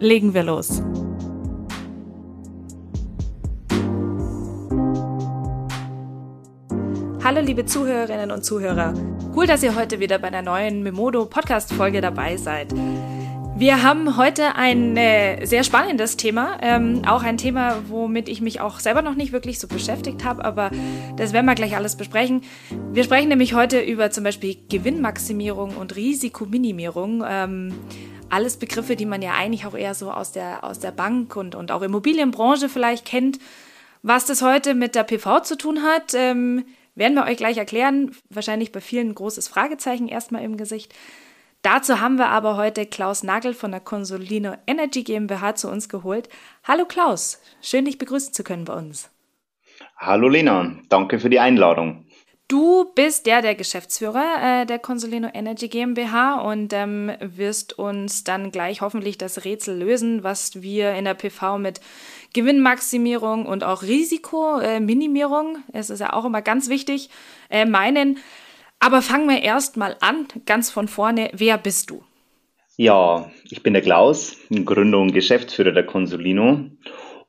Legen wir los. Hallo liebe Zuhörerinnen und Zuhörer. Cool, dass ihr heute wieder bei einer neuen Memodo Podcast Folge dabei seid. Wir haben heute ein äh, sehr spannendes Thema, ähm, auch ein Thema, womit ich mich auch selber noch nicht wirklich so beschäftigt habe, aber das werden wir gleich alles besprechen. Wir sprechen nämlich heute über zum Beispiel Gewinnmaximierung und Risikominimierung. Ähm, alles Begriffe, die man ja eigentlich auch eher so aus der, aus der Bank und, und auch Immobilienbranche vielleicht kennt. Was das heute mit der PV zu tun hat, ähm, werden wir euch gleich erklären. Wahrscheinlich bei vielen großes Fragezeichen erstmal im Gesicht. Dazu haben wir aber heute Klaus Nagel von der Consolino Energy GmbH zu uns geholt. Hallo Klaus, schön dich begrüßen zu können bei uns. Hallo Lena, danke für die Einladung. Du bist der der Geschäftsführer äh, der Consolino Energy GmbH und ähm, wirst uns dann gleich hoffentlich das Rätsel lösen, was wir in der PV mit Gewinnmaximierung und auch Risikominimierung, äh, es ist ja auch immer ganz wichtig, äh, meinen. Aber fangen wir erst mal an, ganz von vorne. Wer bist du? Ja, ich bin der Klaus, Gründer und Geschäftsführer der Consolino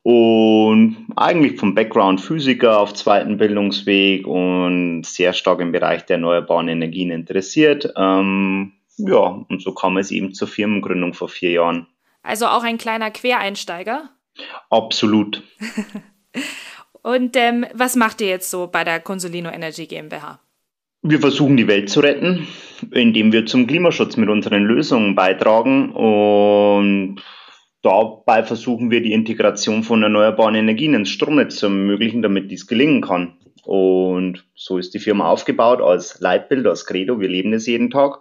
und eigentlich vom Background Physiker auf zweiten Bildungsweg und sehr stark im Bereich der erneuerbaren Energien interessiert. Ähm, ja, und so kam es eben zur Firmengründung vor vier Jahren. Also auch ein kleiner Quereinsteiger? Absolut. und ähm, was macht ihr jetzt so bei der Consolino Energy GmbH? Wir versuchen die Welt zu retten, indem wir zum Klimaschutz mit unseren Lösungen beitragen und dabei versuchen wir die Integration von erneuerbaren Energien ins Stromnetz zu ermöglichen, damit dies gelingen kann. Und so ist die Firma aufgebaut als Leitbild, als Credo. Wir leben es jeden Tag.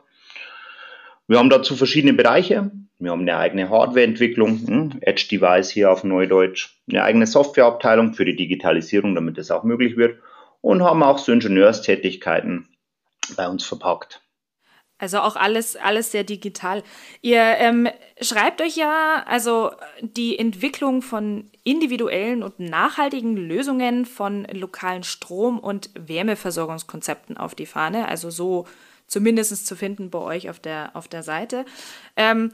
Wir haben dazu verschiedene Bereiche. Wir haben eine eigene Hardwareentwicklung, hm, Edge Device hier auf Neudeutsch, eine eigene Softwareabteilung für die Digitalisierung, damit das auch möglich wird und haben auch so Ingenieurstätigkeiten bei uns verpackt. Also auch alles, alles sehr digital. Ihr ähm, schreibt euch ja also die Entwicklung von individuellen und nachhaltigen Lösungen von lokalen Strom- und Wärmeversorgungskonzepten auf die Fahne. Also so zumindest zu finden bei euch auf der, auf der Seite. Ähm,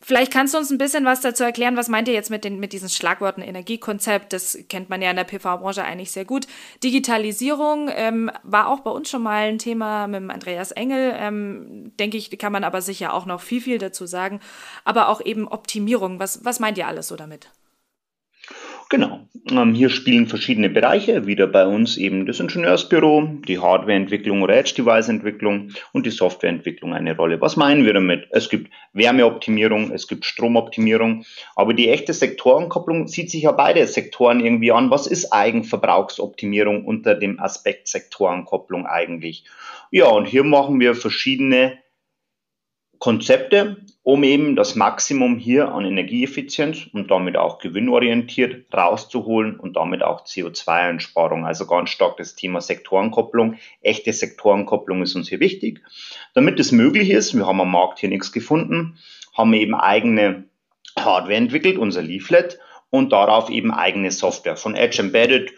Vielleicht kannst du uns ein bisschen was dazu erklären. Was meint ihr jetzt mit, den, mit diesen Schlagworten Energiekonzept? Das kennt man ja in der PV-Branche eigentlich sehr gut. Digitalisierung ähm, war auch bei uns schon mal ein Thema mit Andreas Engel. Ähm, denke ich, kann man aber sicher auch noch viel, viel dazu sagen. Aber auch eben Optimierung. Was, was meint ihr alles so damit? Genau. Ähm, hier spielen verschiedene Bereiche, wieder bei uns eben das Ingenieursbüro, die Hardwareentwicklung oder Edge-Device-Entwicklung und die Softwareentwicklung eine Rolle. Was meinen wir damit? Es gibt Wärmeoptimierung, es gibt Stromoptimierung, aber die echte Sektorenkopplung sieht sich ja beide Sektoren irgendwie an. Was ist Eigenverbrauchsoptimierung unter dem Aspekt Sektorenkopplung eigentlich? Ja, und hier machen wir verschiedene Konzepte, um eben das Maximum hier an Energieeffizienz und damit auch gewinnorientiert rauszuholen und damit auch CO2-Einsparung. Also ganz stark das Thema Sektorenkopplung. Echte Sektorenkopplung ist uns hier wichtig. Damit es möglich ist, wir haben am Markt hier nichts gefunden, haben wir eben eigene Hardware entwickelt, unser Leaflet, und darauf eben eigene Software von Edge Embedded,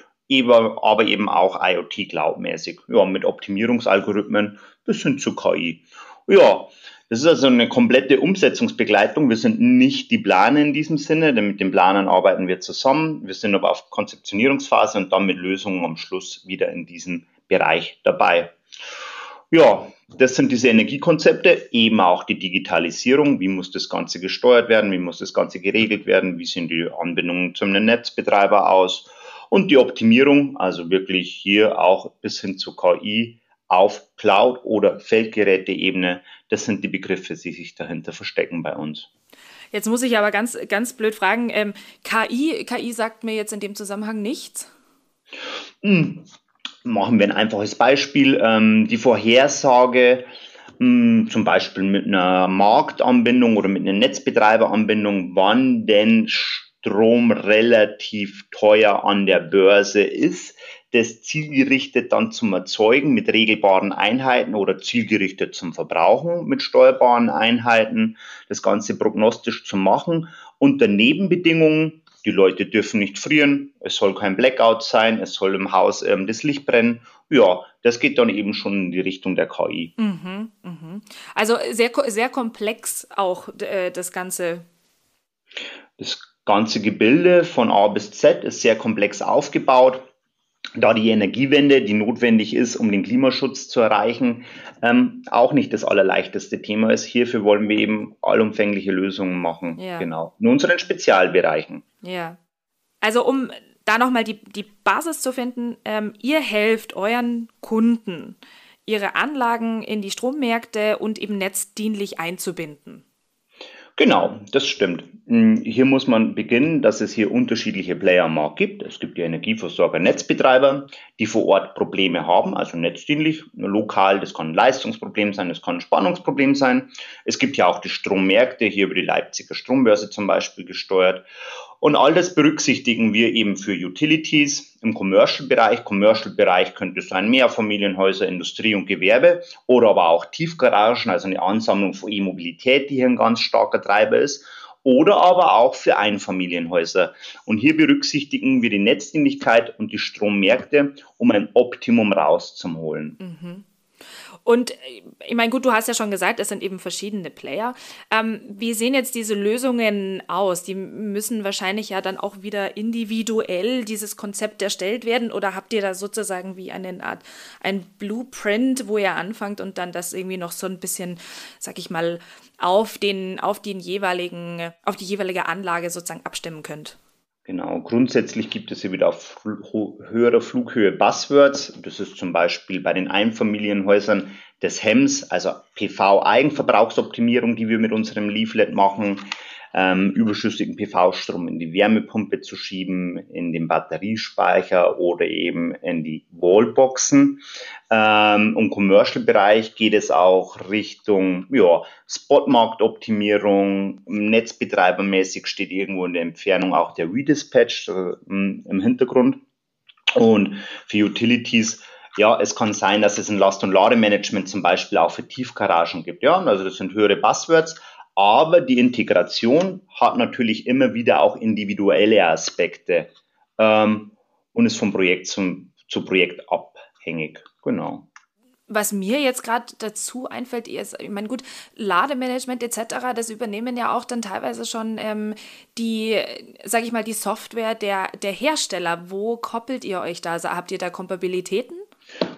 aber eben auch IoT Cloud-mäßig, ja, mit Optimierungsalgorithmen bis hin zu KI. Ja, das ist also eine komplette Umsetzungsbegleitung. Wir sind nicht die Planer in diesem Sinne, denn mit den Planern arbeiten wir zusammen. Wir sind aber auf Konzeptionierungsphase und dann mit Lösungen am Schluss wieder in diesem Bereich dabei. Ja, das sind diese Energiekonzepte, eben auch die Digitalisierung. Wie muss das Ganze gesteuert werden? Wie muss das Ganze geregelt werden? Wie sehen die Anbindungen zum Netzbetreiber aus? Und die Optimierung, also wirklich hier auch bis hin zu KI, auf Cloud- oder Feldgeräteebene. Das sind die Begriffe, die sich dahinter verstecken bei uns. Jetzt muss ich aber ganz, ganz blöd fragen, ähm, KI, KI sagt mir jetzt in dem Zusammenhang nichts? Hm. Machen wir ein einfaches Beispiel. Ähm, die Vorhersage hm, zum Beispiel mit einer Marktanbindung oder mit einer Netzbetreiberanbindung, wann denn Strom relativ teuer an der Börse ist, das zielgerichtet dann zum Erzeugen mit regelbaren Einheiten oder zielgerichtet zum Verbrauchen mit steuerbaren Einheiten, das Ganze prognostisch zu machen unter Nebenbedingungen. Die Leute dürfen nicht frieren, es soll kein Blackout sein, es soll im Haus ähm, das Licht brennen. Ja, das geht dann eben schon in die Richtung der KI. Mhm, mh. Also sehr, sehr komplex auch äh, das Ganze. Das ganze Gebilde von A bis Z ist sehr komplex aufgebaut. Da die Energiewende, die notwendig ist, um den Klimaschutz zu erreichen, ähm, auch nicht das allerleichteste Thema ist. Hierfür wollen wir eben allumfängliche Lösungen machen. Ja. Genau. In unseren Spezialbereichen. Ja. Also um da nochmal die, die Basis zu finden, ähm, ihr helft euren Kunden, ihre Anlagen in die Strommärkte und eben netzdienlich einzubinden. Genau, das stimmt. Hm, hier muss man beginnen, dass es hier unterschiedliche Player am Markt gibt. Es gibt ja Energieversorger, Netzbetreiber, die vor Ort Probleme haben, also netzdienlich, lokal. Das kann ein Leistungsproblem sein, das kann ein Spannungsproblem sein. Es gibt ja auch die Strommärkte, hier über die Leipziger Strombörse zum Beispiel gesteuert. Und all das berücksichtigen wir eben für Utilities im Commercial-Bereich. Commercial-Bereich könnte sein Mehrfamilienhäuser, Industrie und Gewerbe oder aber auch Tiefgaragen, also eine Ansammlung von E-Mobilität, die hier ein ganz starker Treiber ist. Oder aber auch für Einfamilienhäuser. Und hier berücksichtigen wir die Netzdienlichkeit und die Strommärkte, um ein Optimum rauszuholen. Mhm. Und ich meine, gut, du hast ja schon gesagt, es sind eben verschiedene Player. Ähm, wie sehen jetzt diese Lösungen aus? Die müssen wahrscheinlich ja dann auch wieder individuell dieses Konzept erstellt werden oder habt ihr da sozusagen wie eine Art ein Blueprint, wo ihr anfangt und dann das irgendwie noch so ein bisschen, sag ich mal, auf den, auf den jeweiligen, auf die jeweilige Anlage sozusagen abstimmen könnt? Genau, grundsätzlich gibt es hier wieder auf höherer Flughöhe Buzzwords. Das ist zum Beispiel bei den Einfamilienhäusern des HEMS, also PV-Eigenverbrauchsoptimierung, die wir mit unserem Leaflet machen ähm, überschüssigen PV-Strom in die Wärmepumpe zu schieben, in den Batteriespeicher oder eben in die Wallboxen. Ähm, Im Commercial-Bereich geht es auch Richtung ja, Spotmarktoptimierung. Netzbetreibermäßig steht irgendwo in der Entfernung auch der Redispatch äh, im Hintergrund. Und für Utilities ja, es kann sein, dass es ein Last- und Lademanagement zum Beispiel auch für Tiefgaragen gibt. Ja, also das sind höhere Buzzwords, aber die Integration hat natürlich immer wieder auch individuelle Aspekte ähm, und ist vom Projekt zum, zu Projekt abhängig. Genau. Was mir jetzt gerade dazu einfällt, ist, ich meine, gut, Lademanagement etc., das übernehmen ja auch dann teilweise schon ähm, die, sage ich mal, die Software der, der Hersteller. Wo koppelt ihr euch da? Also habt ihr da Kompatibilitäten?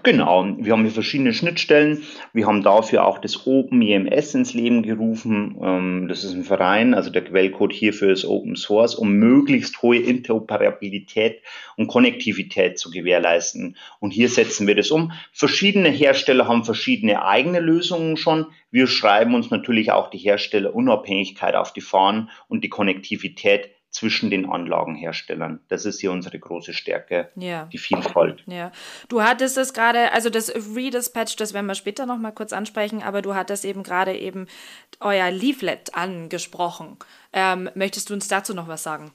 Genau, wir haben hier verschiedene Schnittstellen. Wir haben dafür auch das OpenEMS ins Leben gerufen. Ähm, das ist ein Verein, also der Quellcode hierfür ist Open Source, um möglichst hohe Interoperabilität und Konnektivität zu gewährleisten. Und hier setzen wir das um. Verschiedene Hersteller haben verschiedene eigene Lösungen schon. Wir schreiben uns natürlich auch die Herstellerunabhängigkeit auf die Fahnen und die Konnektivität zwischen den Anlagenherstellern. Das ist hier unsere große Stärke, ja. die Vielfalt. Ja, du hattest es gerade, also das Redispatch, das werden wir später noch mal kurz ansprechen, aber du hattest eben gerade eben euer Leaflet angesprochen. Ähm, möchtest du uns dazu noch was sagen?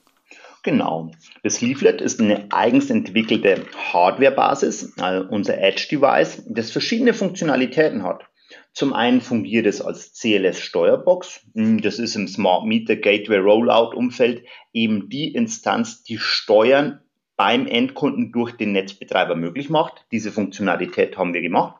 Genau. Das Leaflet ist eine eigens entwickelte Hardware-Basis, also unser Edge-Device, das verschiedene Funktionalitäten hat. Zum einen fungiert es als CLS-Steuerbox. Hm, das ist im Smart Meter Gateway Rollout-Umfeld eben die Instanz, die Steuern beim Endkunden durch den Netzbetreiber möglich macht. Diese Funktionalität haben wir gemacht.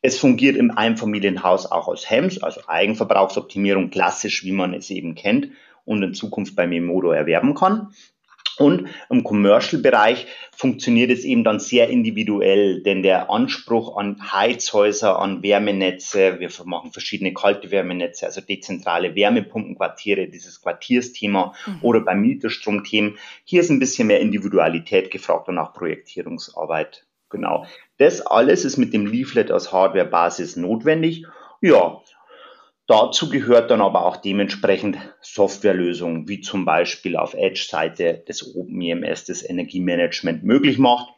Es fungiert im Einfamilienhaus auch als HEMS, also Eigenverbrauchsoptimierung, klassisch, wie man es eben kennt und in Zukunft bei Memodo erwerben kann. Und im Commercial-Bereich funktioniert es eben dann sehr individuell, denn der Anspruch an Heizhäuser, an Wärmenetze, wir machen verschiedene kalte Wärmenetze, also dezentrale Wärmepumpenquartiere, dieses Quartiersthema mhm. oder beim Mieterstromthemen, hier ist ein bisschen mehr Individualität gefragt und auch Projektierungsarbeit. Genau. Das alles ist mit dem Leaflet als Hardware-Basis notwendig. Ja, Dazu gehört dann aber auch dementsprechend Softwarelösungen, wie zum Beispiel auf Edge-Seite des OpenEMS das Energiemanagement möglich macht.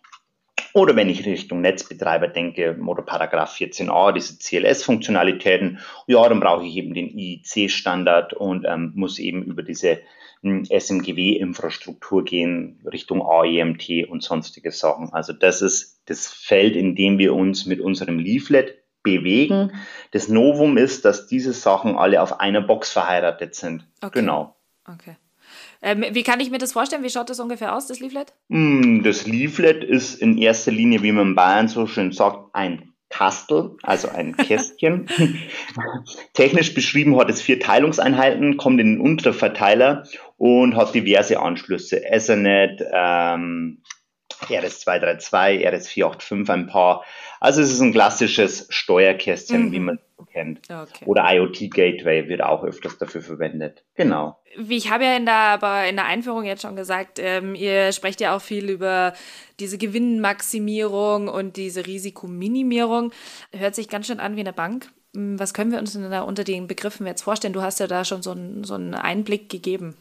Oder wenn ich Richtung Netzbetreiber denke oder Paragraph 14a, diese CLS-Funktionalitäten, ja, dann brauche ich eben den IEC-Standard und ähm, muss eben über diese hm, SMGW-Infrastruktur gehen, Richtung AEMT und sonstige Sachen. Also das ist das Feld, in dem wir uns mit unserem Leaflet bewegen. Das Novum ist, dass diese Sachen alle auf einer Box verheiratet sind. Okay. Genau. Okay. Ähm, wie kann ich mir das vorstellen? Wie schaut das ungefähr aus, das Leaflet? Mm, das Leaflet ist in erster Linie, wie man in Bayern so schön sagt, ein Kastel, also ein Kästchen. Technisch beschrieben hat es vier Teilungseinheiten, kommt in den Unterverteiler und hat diverse Anschlüsse. Ethernet, ähm, RS232, RS485 ein paar. Also es ist ein klassisches Steuerkästchen, mhm. wie man so kennt. Okay. Oder IoT Gateway wird auch öfters dafür verwendet. Genau. Wie ich habe ja in der, aber in der Einführung jetzt schon gesagt, ähm, ihr sprecht ja auch viel über diese Gewinnmaximierung und diese Risikominimierung. Hört sich ganz schön an wie eine Bank. Hm, was können wir uns denn da unter den Begriffen jetzt vorstellen? Du hast ja da schon so, ein, so einen Einblick gegeben.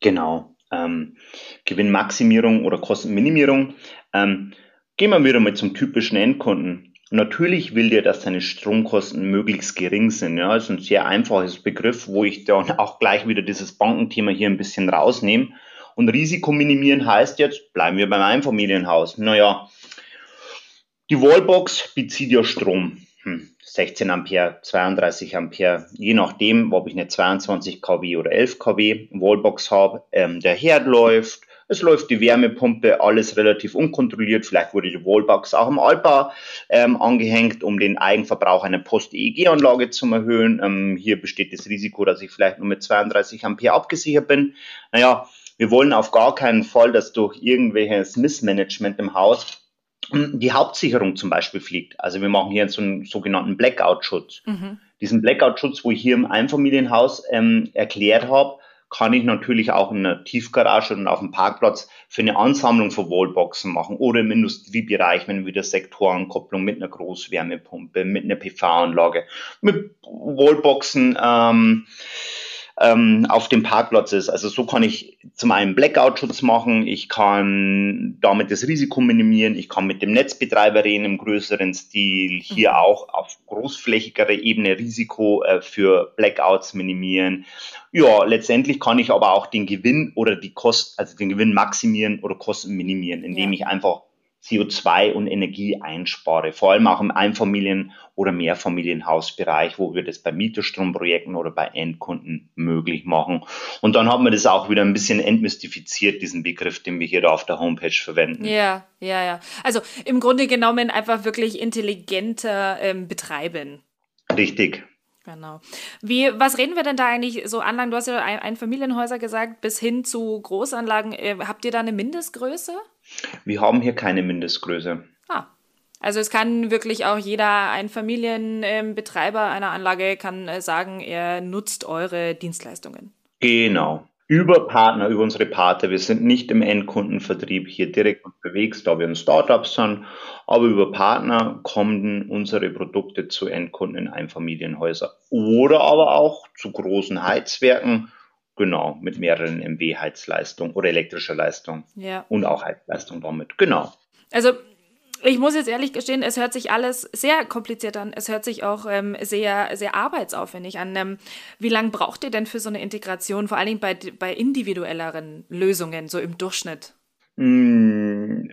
Genau ähm, Gewinnmaximierung oder Kostenminimierung. Ähm, gehen wir wieder mal zum typischen Endkunden. Natürlich will der, dass seine Stromkosten möglichst gering sind. Ja, das ist ein sehr einfaches Begriff, wo ich dann auch gleich wieder dieses Bankenthema hier ein bisschen rausnehme. Und Risiko minimieren heißt jetzt, bleiben wir beim Einfamilienhaus. Naja, die Wallbox bezieht ja Strom. 16 hm, Ampere, 32 Ampere, je nachdem, ob ich eine 22 kW oder 11 kW Wallbox habe. Ähm, der Herd läuft, es läuft die Wärmepumpe, alles relativ unkontrolliert. Vielleicht wurde die Wallbox auch im Altbau ähm, angehängt, um den Eigenverbrauch einer Post-EEG-Anlage zu erhöhen. Ähm, hier besteht das Risiko, dass ich vielleicht nur mit 32 Ampere abgesichert bin. Naja, wir wollen auf gar keinen Fall, dass durch irgendwelches Missmanagement im Haus die Hauptsicherung zum Beispiel fliegt. Also wir machen hier so einen sogenannten Blackout-Schutz. Mhm. Diesen Blackout-Schutz, wo ich hier im Einfamilienhaus ähm, erklärt habe, kann ich natürlich auch in einer Tiefgarage und auf dem Parkplatz für eine Ansammlung von Wallboxen machen oder im Industriebereich, wenn wieder Sektorenkopplung mit einer Großwärmepumpe, mit einer PV-Anlage, mit Wallboxen ähm, ähm, auf dem Parkplatz ist. Also so kann ich zum einen Blackout-Schutz machen, ich kann damit das Risiko minimieren, ich kann mit dem Netzbetreiber reden im größeren Stil, hier mhm. auch auf großflächigerer Ebene Risiko äh, für Blackouts minimieren. Ja, letztendlich kann ich aber auch den Gewinn oder die Kosten, also den Gewinn maximieren oder Kosten minimieren, indem ja. ich einfach CO2 und Energie einspare, vor allem auch im Einfamilien- oder Mehrfamilienhausbereich, wo wir das bei Mieterstromprojekten oder bei Endkunden möglich machen. Und dann haben wir das auch wieder ein bisschen entmystifiziert, diesen Begriff, den wir hier da auf der Homepage verwenden. Ja, ja, ja. Also im Grunde genommen einfach wirklich intelligenter ähm, betreiben. Richtig. Genau. Wie, was reden wir denn da eigentlich so Anlagen? Du hast ja ein, Einfamilienhäuser gesagt, bis hin zu Großanlagen. Äh, habt ihr da eine Mindestgröße? Wir haben hier keine Mindestgröße. Ah. Also es kann wirklich auch jeder Einfamilienbetreiber ähm, einer Anlage kann äh, sagen, er nutzt eure Dienstleistungen. Genau. Über Partner, über unsere Partner. Wir sind nicht im Endkundenvertrieb hier direkt unterwegs, da wir ein Startup sind, aber über Partner kommen unsere Produkte zu Endkunden in Einfamilienhäuser oder aber auch zu großen Heizwerken Genau, mit mehreren MW Heizleistung oder elektrischer Leistung. Ja. Und auch Heizleistung damit. Genau. Also ich muss jetzt ehrlich gestehen, es hört sich alles sehr kompliziert an. Es hört sich auch ähm, sehr, sehr arbeitsaufwendig an. Ähm, wie lange braucht ihr denn für so eine Integration, vor allen Dingen bei, bei individuelleren Lösungen, so im Durchschnitt? Mm,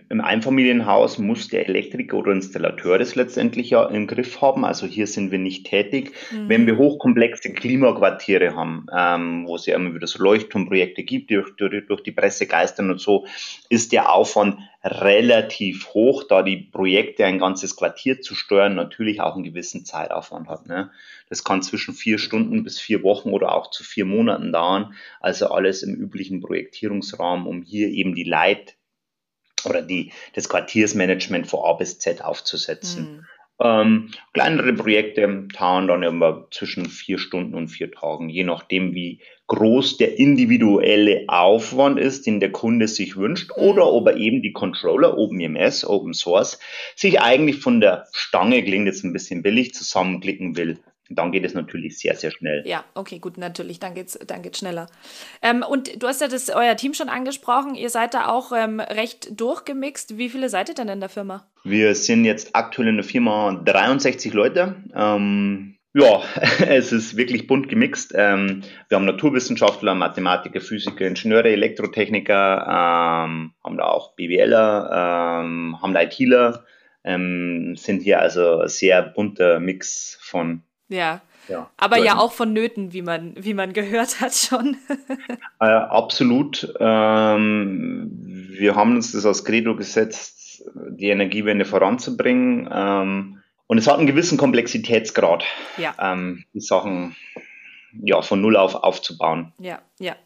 Im Einfamilienhaus muss der Elektriker oder Installateur das letztendlich ja im Griff haben. Also hier sind wir nicht tätig. Mhm. Wenn wir hochkomplexe Klimaquartiere haben, ähm, wo es ja immer wieder so Leuchtturmprojekte gibt, die durch, durch die Presse geistern und so, ist der Aufwand relativ hoch, da die Projekte ein ganzes Quartier zu steuern natürlich auch einen gewissen Zeitaufwand hat. Ne? Das kann zwischen vier Stunden bis vier Wochen oder auch zu vier Monaten dauern. Also alles im üblichen Projektierungsrahmen, um hier eben die Leit- oder die, das Quartiersmanagement von A bis Z aufzusetzen. Mhm. Ähm, kleinere Projekte dauern dann immer zwischen vier Stunden und vier Tagen, je nachdem, wie groß der individuelle Aufwand ist, den der Kunde sich wünscht, mhm. oder ob er eben die Controller OpenMS, Open Source, sich eigentlich von der Stange, klingt jetzt ein bisschen billig, zusammenklicken will. Dann geht es natürlich sehr, sehr schnell. Ja, okay, gut, natürlich, dann geht's, dann geht's schneller. Ähm, und du hast ja das euer Team schon angesprochen. Ihr seid da auch ähm, recht durchgemixt. Wie viele seid ihr denn in der Firma? Wir sind jetzt aktuell in der Firma 63 Leute. Ähm, ja, es ist wirklich bunt gemixt. Ähm, wir haben Naturwissenschaftler, Mathematiker, Physiker, Ingenieure, Elektrotechniker, ähm, haben da auch BWLer, ähm, haben da ITler, sind hier also ein sehr bunter Mix von ja. ja. Aber ja auch vonnöten, wie man, wie man gehört hat schon. äh, absolut. Ähm, wir haben uns das als Credo gesetzt, die Energiewende voranzubringen. Ähm, und es hat einen gewissen Komplexitätsgrad, ja. ähm, die Sachen ja, von Null auf aufzubauen. Ja, ja.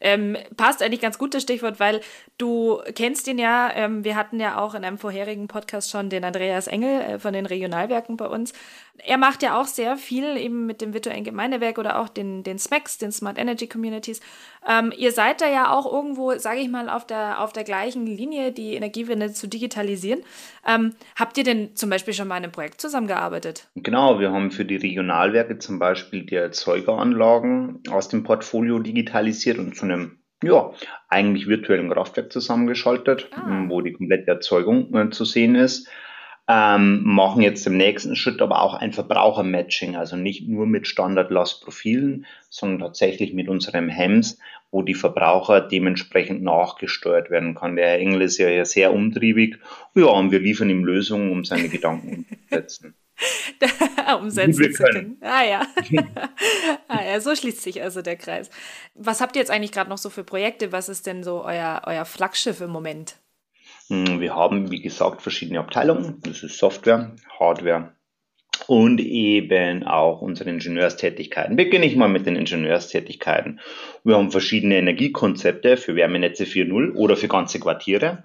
Ähm, passt eigentlich ganz gut das Stichwort, weil du kennst ihn ja. Ähm, wir hatten ja auch in einem vorherigen Podcast schon den Andreas Engel äh, von den Regionalwerken bei uns. Er macht ja auch sehr viel eben mit dem virtuellen Gemeindewerk oder auch den, den SMACs, den Smart Energy Communities. Ähm, ihr seid da ja auch irgendwo, sage ich mal, auf der, auf der gleichen Linie, die Energiewende zu digitalisieren. Ähm, habt ihr denn zum Beispiel schon mal in einem Projekt zusammengearbeitet? Genau, wir haben für die Regionalwerke zum Beispiel die Erzeugeranlagen aus dem Portfolio digitalisiert und zu einem ja, eigentlich virtuellen Kraftwerk zusammengeschaltet, ah. wo die komplette Erzeugung äh, zu sehen ist ähm, machen jetzt im nächsten Schritt aber auch ein Verbrauchermatching, also nicht nur mit Standardlastprofilen, sondern tatsächlich mit unserem HEMS, wo die Verbraucher dementsprechend nachgesteuert werden kann. Der Herr Engel ist ja hier sehr umtriebig. Ja, und wir liefern ihm Lösungen, um seine Gedanken umzusetzen. umsetzen zu können. Ah ja. ah ja, so schließt sich also der Kreis. Was habt ihr jetzt eigentlich gerade noch so für Projekte? Was ist denn so euer, euer Flaggschiff im Moment? Hm, wir haben, wie gesagt, verschiedene Abteilungen. Das ist Software, Hardware und eben auch unsere Ingenieurstätigkeiten. Beginne ich mal mit den Ingenieurstätigkeiten. Wir haben verschiedene Energiekonzepte für Wärmenetze 4.0 oder für ganze Quartiere,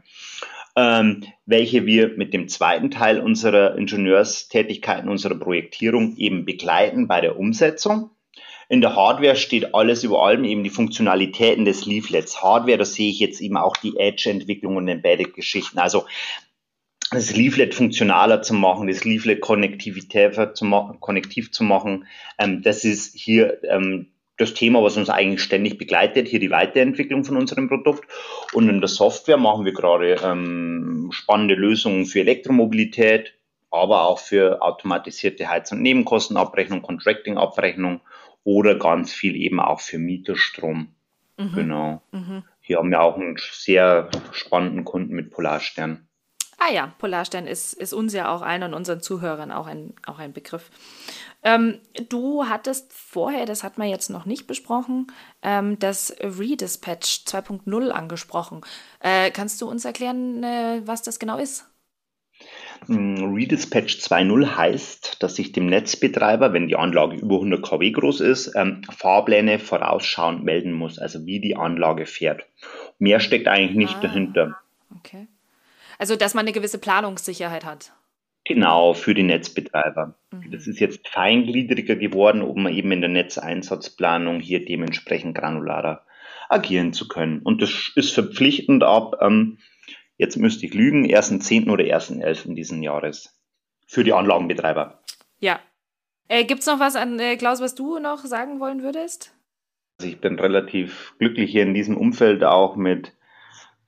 ähm, welche wir mit dem zweiten Teil unserer Ingenieurstätigkeiten, unserer Projektierung eben begleiten bei der Umsetzung. In der Hardware steht alles über allem, eben die Funktionalitäten des Leaflets. Hardware, da sehe ich jetzt eben auch die Edge-Entwicklung und Embedded-Geschichten. Also das Leaflet funktionaler zu machen, das Leaflet konnektivität zu machen, konnektiv zu machen, ähm, das ist hier ähm, das Thema, was uns eigentlich ständig begleitet, hier die Weiterentwicklung von unserem Produkt. Und in der Software machen wir gerade ähm, spannende Lösungen für Elektromobilität, aber auch für automatisierte Heiz- und Nebenkostenabrechnung, Contracting-Abrechnung oder ganz viel eben auch für Mieterstrom. Mhm. Genau. Mhm. Hier haben wir auch einen sehr spannenden Kunden mit Polarstern. Ah ja, Polarstern ist, ist uns ja auch allen und unseren Zuhörern auch ein, auch ein Begriff. Ähm, du hattest vorher, das hat man jetzt noch nicht besprochen, ähm, das Redispatch 2.0 angesprochen. Äh, kannst du uns erklären, äh, was das genau ist? Redispatch 2.0 heißt, dass ich dem Netzbetreiber, wenn die Anlage über 100 kW groß ist, ähm, Fahrpläne vorausschauend melden muss, also wie die Anlage fährt. Mehr steckt eigentlich nicht ah, dahinter. Okay. Also, dass man eine gewisse Planungssicherheit hat. Genau, für die Netzbetreiber. Mhm. Das ist jetzt feingliedriger geworden, um eben in der Netzeinsatzplanung hier dementsprechend granularer agieren zu können. Und das ist verpflichtend ab ähm, jetzt müsste ich lügen, 1.10. oder 1.11. diesen Jahres für die Anlagenbetreiber. Ja. Äh, Gibt es noch was an äh, Klaus, was du noch sagen wollen würdest? Also ich bin relativ glücklich hier in diesem Umfeld auch mit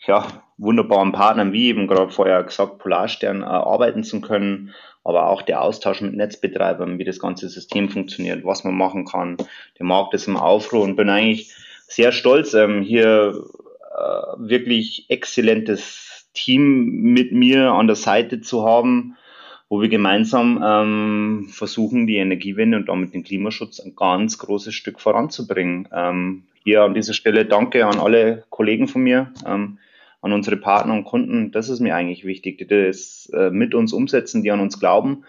ja, wunderbaren Partnern, wie eben gerade vorher gesagt, Polarstern äh, arbeiten zu können, aber auch der Austausch mit Netzbetreibern, wie das ganze System funktioniert, was man machen kann. Der Markt ist im Aufruhr und bin eigentlich sehr stolz, ähm, hier äh, wirklich exzellentes Team mit mir an der Seite zu haben, wo wir gemeinsam ähm, versuchen, die Energiewende und damit den Klimaschutz ein ganz großes Stück voranzubringen. Ähm, hier an dieser Stelle danke an alle Kollegen von mir, ähm, an unsere Partner und Kunden. Das ist mir eigentlich wichtig, die das äh, mit uns umsetzen, die an uns glauben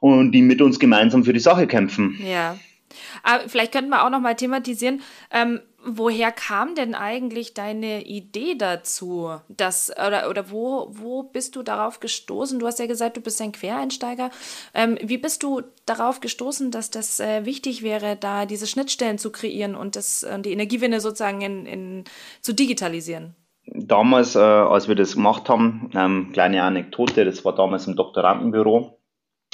und die mit uns gemeinsam für die Sache kämpfen. Ja. Aber vielleicht könnten wir auch noch mal thematisieren, ähm, woher kam denn eigentlich deine Idee dazu? Dass, oder oder wo, wo bist du darauf gestoßen? Du hast ja gesagt, du bist ein Quereinsteiger. Ähm, wie bist du darauf gestoßen, dass das äh, wichtig wäre, da diese Schnittstellen zu kreieren und das, äh, die Energiewende sozusagen in, in, zu digitalisieren? Damals, äh, als wir das gemacht haben, ähm, kleine Anekdote, das war damals im Doktorandenbüro.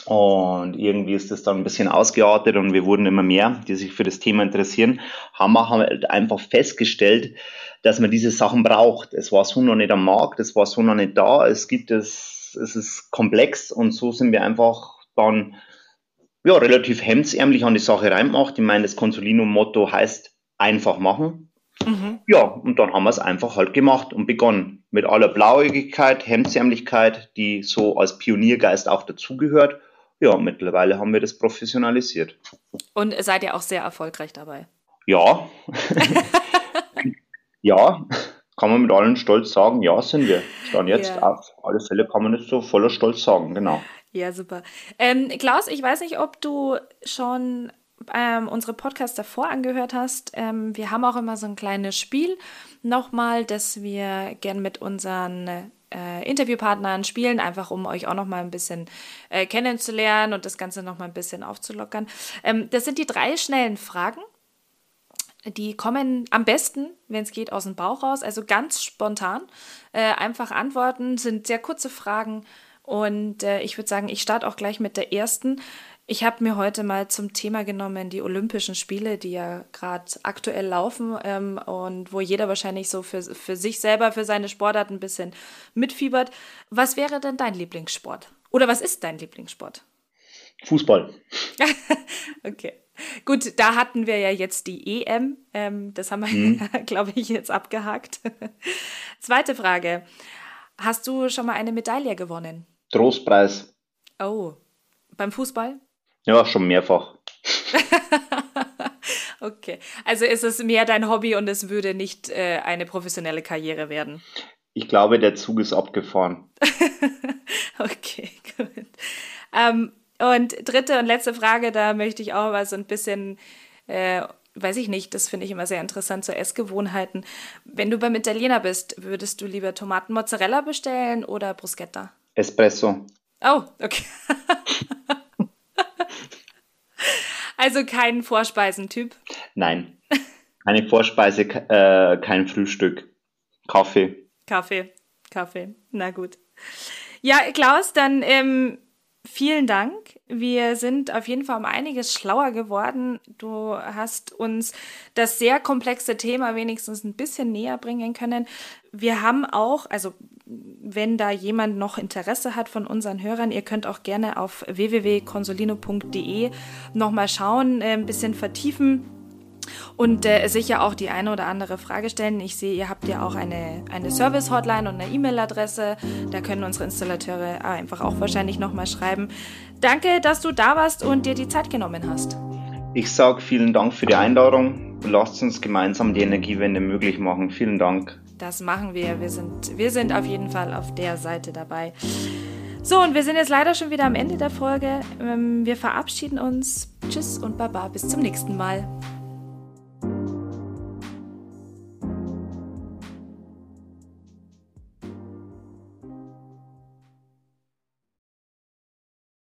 Und irgendwie ist das dann ein bisschen ausgeartet und wir wurden immer mehr, die sich für das Thema interessieren, haben wir halt einfach festgestellt, dass man diese Sachen braucht. Es war so noch nicht am Markt, es war so noch nicht da, es gibt es, es ist komplex und so sind wir einfach dann ja, relativ hemdsärmlich an die Sache reingemacht. Ich meine, das Consolino-Motto heißt einfach machen. Mhm. Ja, und dann haben wir es einfach halt gemacht und begonnen. Mit aller Blauäugigkeit, Hemdsärmlichkeit, die so als Pioniergeist auch dazugehört. Ja, mittlerweile haben wir das professionalisiert. Und seid ihr auch sehr erfolgreich dabei? Ja. ja, kann man mit allen Stolz sagen, ja, sind wir. Dann jetzt ja. auf alle Fälle kann man das so voller Stolz sagen, genau. Ja, super. Ähm, Klaus, ich weiß nicht, ob du schon ähm, unsere Podcasts davor angehört hast. Ähm, wir haben auch immer so ein kleines Spiel nochmal, das wir gern mit unseren äh, Interviewpartnern spielen, einfach um euch auch noch mal ein bisschen äh, kennenzulernen und das Ganze noch mal ein bisschen aufzulockern. Ähm, das sind die drei schnellen Fragen. Die kommen am besten, wenn es geht, aus dem Bauch raus, also ganz spontan. Äh, einfach antworten, sind sehr kurze Fragen. Und äh, ich würde sagen, ich starte auch gleich mit der ersten. Ich habe mir heute mal zum Thema genommen die Olympischen Spiele, die ja gerade aktuell laufen ähm, und wo jeder wahrscheinlich so für, für sich selber, für seine Sportart ein bisschen mitfiebert. Was wäre denn dein Lieblingssport? Oder was ist dein Lieblingssport? Fußball. okay. Gut, da hatten wir ja jetzt die EM. Ähm, das haben wir, mhm. glaube ich, jetzt abgehakt. Zweite Frage. Hast du schon mal eine Medaille gewonnen? Trostpreis. Oh, beim Fußball? Ja, schon mehrfach. okay, also ist es mehr dein Hobby und es würde nicht äh, eine professionelle Karriere werden? Ich glaube, der Zug ist abgefahren. okay, gut. Ähm, und dritte und letzte Frage, da möchte ich auch mal so ein bisschen, äh, weiß ich nicht, das finde ich immer sehr interessant, so Essgewohnheiten. Wenn du beim Italiener bist, würdest du lieber Tomaten Mozzarella bestellen oder Bruschetta? Espresso. Oh, okay. Also kein Vorspeisentyp? Nein. Keine Vorspeise, äh, kein Frühstück. Kaffee. Kaffee, Kaffee. Na gut. Ja, Klaus, dann ähm, vielen Dank. Wir sind auf jeden Fall um einiges schlauer geworden. Du hast uns das sehr komplexe Thema wenigstens ein bisschen näher bringen können. Wir haben auch, also wenn da jemand noch Interesse hat von unseren Hörern, ihr könnt auch gerne auf www.consolino.de nochmal schauen, äh, ein bisschen vertiefen und äh, sicher auch die eine oder andere Frage stellen. Ich sehe, ihr habt ja auch eine, eine Service-Hotline und eine E-Mail-Adresse. Da können unsere Installateure einfach auch wahrscheinlich nochmal schreiben. Danke, dass du da warst und dir die Zeit genommen hast. Ich sage vielen Dank für die Einladung. Lasst uns gemeinsam die Energiewende möglich machen. Vielen Dank. Das machen wir. Wir sind, wir sind auf jeden Fall auf der Seite dabei. So, und wir sind jetzt leider schon wieder am Ende der Folge. Ähm, wir verabschieden uns. Tschüss und Baba. Bis zum nächsten Mal.